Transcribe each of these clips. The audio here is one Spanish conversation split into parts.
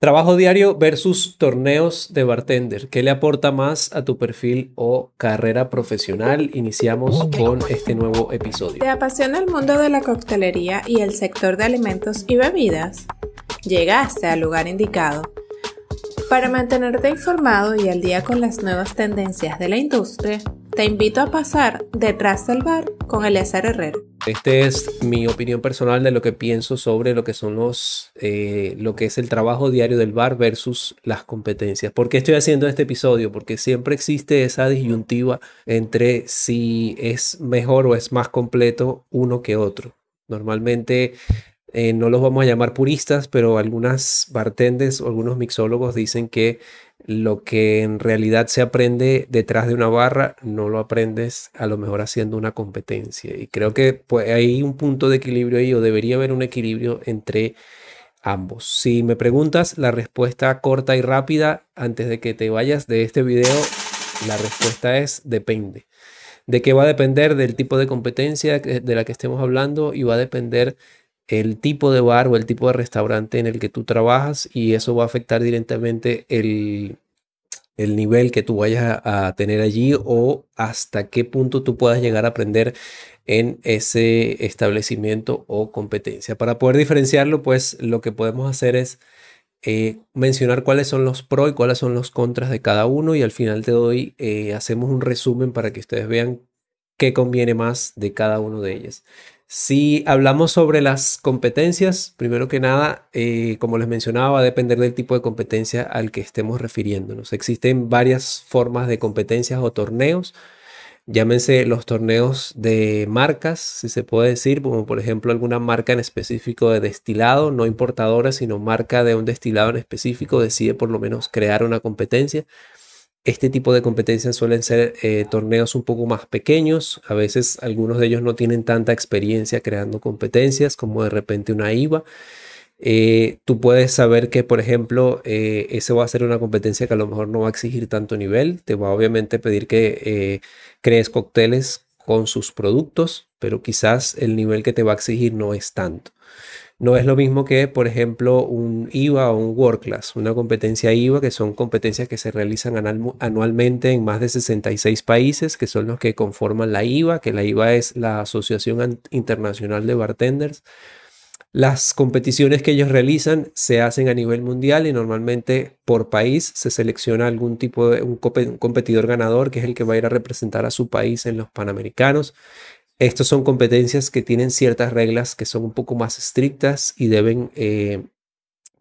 Trabajo diario versus torneos de bartender. ¿Qué le aporta más a tu perfil o carrera profesional? Iniciamos con este nuevo episodio. ¿Te apasiona el mundo de la coctelería y el sector de alimentos y bebidas? Llegaste al lugar indicado. Para mantenerte informado y al día con las nuevas tendencias de la industria, te invito a pasar detrás del bar con Eleazar Herrero. Este es mi opinión personal de lo que pienso sobre lo que son los, eh, lo que es el trabajo diario del bar versus las competencias. ¿Por qué estoy haciendo este episodio? Porque siempre existe esa disyuntiva entre si es mejor o es más completo uno que otro. Normalmente eh, no los vamos a llamar puristas, pero algunas bartenders o algunos mixólogos dicen que lo que en realidad se aprende detrás de una barra no lo aprendes a lo mejor haciendo una competencia. Y creo que pues, hay un punto de equilibrio ahí o debería haber un equilibrio entre ambos. Si me preguntas la respuesta corta y rápida antes de que te vayas de este video, la respuesta es depende. ¿De qué va a depender? Del tipo de competencia de la que estemos hablando y va a depender el tipo de bar o el tipo de restaurante en el que tú trabajas y eso va a afectar directamente el, nivel que tú vayas a, tener allí o hasta qué punto tú puedas llegar a aprender en ese establecimiento o competencia. Para poder diferenciarlo, pues lo que podemos hacer es eh, mencionar cuáles son los pros y cuáles son los contras de cada uno y al final te doy, eh, hacemos un resumen para que ustedes vean qué conviene más de cada uno de ellas. Si hablamos sobre las competencias, primero que nada, eh, como les mencionaba, va a depender del tipo de competencia al que estemos refiriéndonos. Existen varias formas de competencias o torneos. Llámense los torneos de marcas, si se puede decir, como por ejemplo alguna marca en específico de destilado, no importadora, sino marca de un destilado en específico, decide por lo menos crear una competencia. Este tipo de competencias suelen ser eh, torneos un poco más pequeños. A veces algunos de ellos no tienen tanta experiencia creando competencias como de repente una IVA. Eh, tú puedes saber que, por ejemplo, eh, ese va a ser una competencia que a lo mejor no va a exigir tanto nivel. Te va obviamente pedir que crees cócteles con sus productos, pero quizás el nivel que te va a exigir no es tanto. No es lo mismo que, por ejemplo, un IVA o un World Class, una competencia IVA, que son competencias que se realizan anualmente en más de 66 países, que son los que conforman la IVA, que la IVA es la Asociación Internacional de Bartenders. Las competiciones que ellos realizan se hacen a nivel mundial y normalmente por país se selecciona algún tipo de un competidor ganador que es el que va a ir a representar a su país en los Panamericanos. Estas son competencias que tienen ciertas reglas que son un poco más estrictas y deben, eh,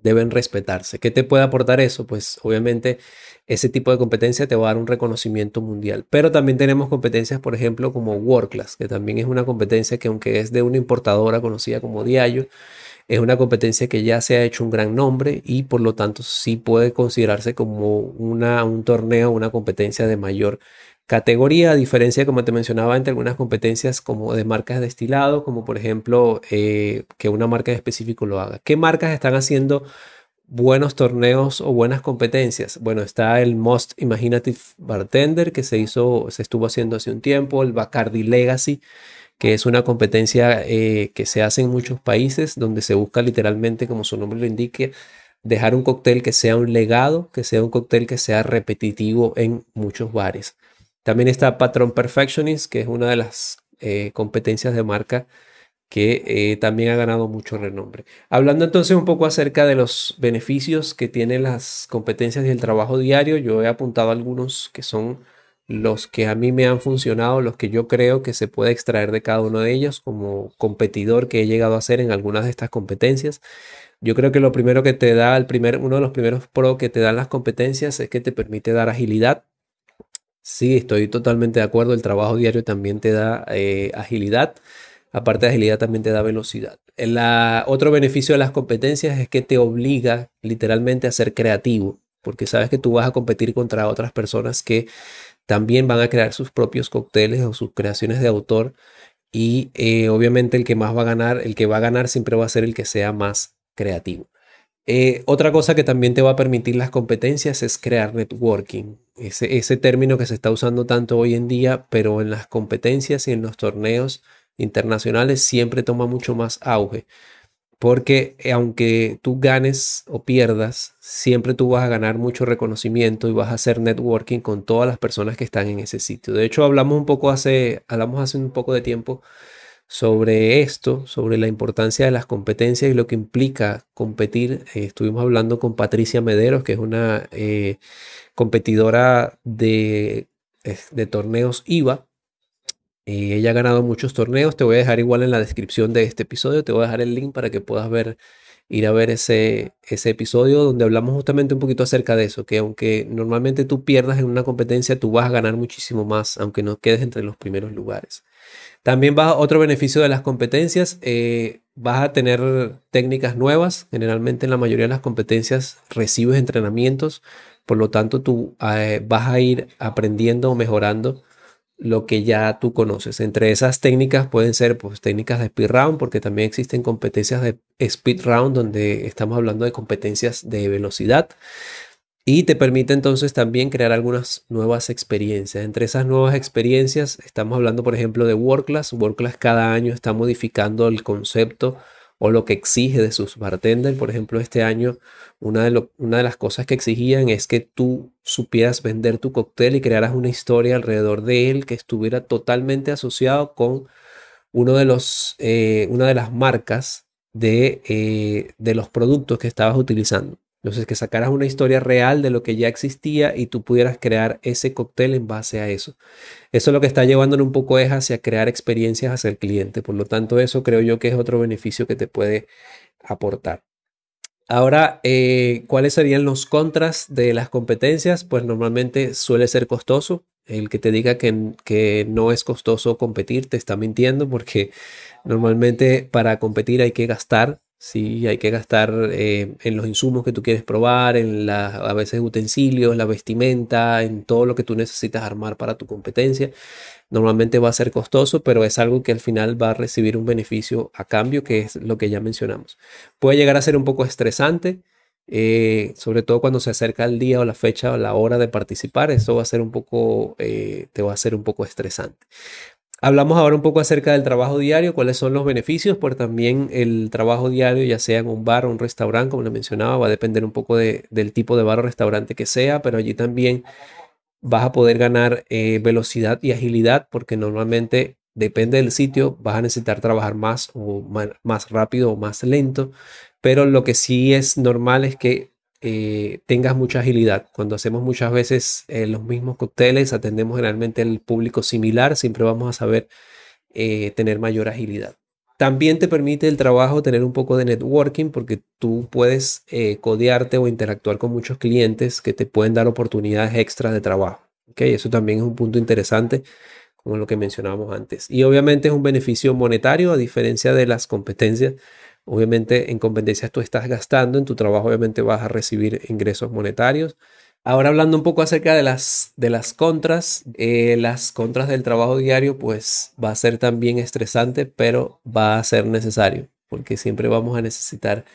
deben respetarse. ¿Qué te puede aportar eso? Pues obviamente ese tipo de competencia te va a dar un reconocimiento mundial. Pero también tenemos competencias, por ejemplo, como World Class, que también es una competencia que aunque es de una importadora conocida como Diallo, es una competencia que ya se ha hecho un gran nombre y por lo tanto sí puede considerarse como una, un torneo, una competencia de mayor categoría, a diferencia, como te mencionaba, entre algunas competencias como de marcas de destilado, como por ejemplo eh, que una marca en específico lo haga. ¿Qué marcas están haciendo buenos torneos o buenas competencias? Bueno, está el Most Imaginative Bartender que se hizo, se estuvo haciendo hace un tiempo, el Bacardi Legacy que es una competencia eh, que se hace en muchos países donde se busca literalmente, como su nombre lo indique, dejar un cóctel que sea un legado, que sea un cóctel que sea repetitivo en muchos bares. También está Patron Perfectionist, que es una de las eh, competencias de marca que eh, también ha ganado mucho renombre. Hablando entonces un poco acerca de los beneficios que tienen las competencias y el trabajo diario, yo he apuntado algunos que son los que a mí me han funcionado, los que yo creo que se puede extraer de cada uno de ellos como competidor que he llegado a hacer en algunas de estas competencias. Yo creo que lo primero que te da, el primer, uno de los primeros pro que te dan las competencias es que te permite dar agilidad Sí, estoy totalmente de acuerdo. El trabajo diario también te da eh, agilidad. Aparte de agilidad, también te da velocidad. El, otro beneficio de las competencias es que te obliga literalmente a ser creativo, porque sabes que tú vas a competir contra otras personas que también van a crear sus propios cócteles o sus creaciones de autor. Y eh, obviamente el que más va a ganar, el que va a ganar siempre va a ser el que sea más creativo. Eh, otra cosa que también te va a permitir las competencias es crear networking. Ese, ese término que se está usando tanto hoy en día, pero en las competencias y en los torneos internacionales siempre toma mucho más auge. porque eh, aunque tú ganes o pierdas, siempre tú vas a ganar mucho reconocimiento y vas a hacer networking con todas las personas que están en ese sitio. De hecho, hablamos un poco hace, hablamos hace un poco de tiempo sobre esto, sobre la importancia de las competencias y lo que implica competir. Eh, estuvimos hablando con Patricia Mederos, que es una eh, competidora de, torneos IVA eh, ella ha ganado muchos torneos. Te voy a dejar igual en la descripción de este episodio. Te voy a dejar el link para que puedas ver, ir a ver ese episodio donde hablamos justamente un poquito acerca de eso. Que aunque normalmente tú pierdas en una competencia, tú vas a ganar muchísimo más, aunque no quedes entre los primeros lugares. También va otro beneficio de las competencias. Eh, vas a tener técnicas nuevas. Generalmente en la mayoría de las competencias recibes entrenamientos. Por lo tanto, tú eh, vas a ir aprendiendo o mejorando lo que ya tú conoces. Entre esas técnicas pueden ser pues, técnicas de speed round, porque también existen competencias de speed round donde estamos hablando de competencias de velocidad. Y te permite entonces también crear algunas nuevas experiencias. Entre esas nuevas experiencias estamos hablando, por ejemplo, de WordClass. WordClass cada año está modificando el concepto o lo que exige de sus bartenders. Por ejemplo, este año una de, las cosas que exigían es que tú supieras vender tu cóctel y crearas una historia alrededor de él que estuviera totalmente asociado con uno de eh, una de las marcas de, eh, de los productos que estabas utilizando. Entonces, que sacaras una historia real de lo que ya existía y tú pudieras crear ese cóctel en base a eso. Eso lo que está llevándole un poco es hacia crear experiencias hacia el cliente. Por lo tanto, eso creo yo que es otro beneficio que te puede aportar. Ahora, eh, ¿cuáles serían los contras de las competencias? Pues normalmente suele ser costoso. El que te diga que, que no es costoso competir te está mintiendo porque normalmente para competir hay que gastar Sí, hay que gastar eh, en los insumos que tú quieres probar, en la, a veces utensilios, la vestimenta, en todo lo que tú necesitas armar para tu competencia. Normalmente va a ser costoso, pero es algo que al final va a recibir un beneficio a cambio, que es lo que ya mencionamos. Puede llegar a ser un poco estresante, eh, sobre todo cuando se acerca el día o la fecha o la hora de participar. Eso va a ser un poco, eh, te va a ser un poco estresante. Hablamos ahora un poco acerca del trabajo diario, cuáles son los beneficios, porque también el trabajo diario, ya sea en un bar o un restaurante, como le mencionaba, va a depender un poco del tipo de bar o restaurante que sea, pero allí también vas a poder ganar eh, velocidad y agilidad, porque normalmente depende del sitio, vas a necesitar trabajar más o más rápido o más lento, pero lo que sí es normal es que eh, tengas mucha agilidad. Cuando hacemos muchas veces eh, los mismos cócteles, atendemos generalmente el público similar, siempre vamos a saber eh, tener mayor agilidad. También te permite el trabajo tener un poco de networking porque tú puedes codearte o interactuar con muchos clientes que te pueden dar oportunidades extras de trabajo. ¿okay? Eso también es un punto interesante como lo que mencionábamos antes. Y obviamente es un beneficio monetario a diferencia de las competencias Obviamente en competencias tú estás gastando, en tu trabajo obviamente vas a recibir ingresos monetarios. Ahora hablando un poco acerca de las, de las contras, eh, las contras del trabajo diario pues va a ser también estresante, pero va a ser necesario porque siempre vamos a necesitar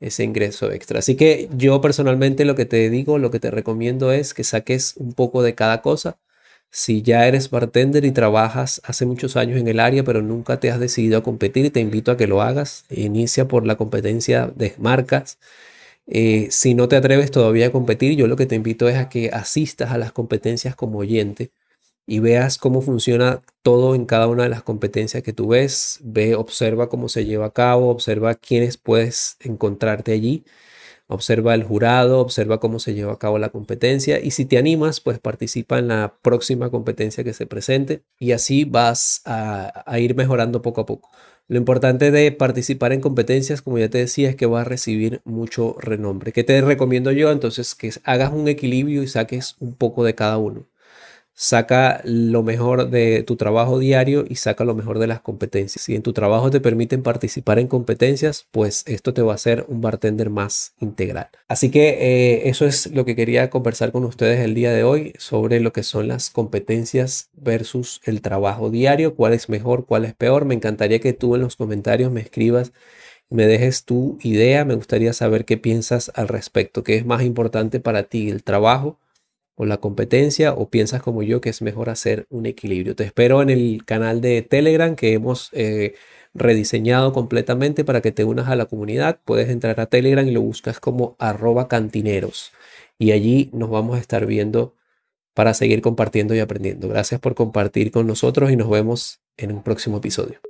ese ingreso extra. Así que yo personalmente lo que te digo, lo que te recomiendo es que saques un poco de cada cosa si ya eres bartender y trabajas hace muchos años en el área, pero nunca te has decidido a competir, te invito a que lo hagas. Inicia por la competencia de marcas. Eh, si no te atreves todavía a competir, yo lo que te invito es a que asistas a las competencias como oyente y veas cómo funciona todo en cada una de las competencias que tú ves. Ve, observa cómo se lleva a cabo, observa quiénes puedes encontrarte allí observa el jurado, observa cómo se lleva a cabo la competencia y si te animas, pues participa en la próxima competencia que se presente y así vas a, ir mejorando poco a poco. Lo importante de participar en competencias, como ya te decía, es que vas a recibir mucho renombre. ¿Qué te recomiendo yo? Entonces, que hagas un equilibrio y saques un poco de cada uno saca lo mejor de tu trabajo diario y saca lo mejor de las competencias. Si en tu trabajo te permiten participar en competencias, pues esto te va a hacer un bartender más integral. Así que eh, eso es lo que quería conversar con ustedes el día de hoy sobre lo que son las competencias versus el trabajo diario, cuál es mejor, cuál es peor. Me encantaría que tú en los comentarios me escribas me dejes tu idea, me gustaría saber qué piensas al respecto, qué es más importante para ti, el trabajo o la competencia o piensas como yo que es mejor hacer un equilibrio. Te espero en el canal de Telegram que hemos eh, rediseñado completamente para que te unas a la comunidad. Puedes entrar a Telegram y lo buscas como arroba cantineros y allí nos vamos a estar viendo para seguir compartiendo y aprendiendo. Gracias por compartir con nosotros y nos vemos en un próximo episodio.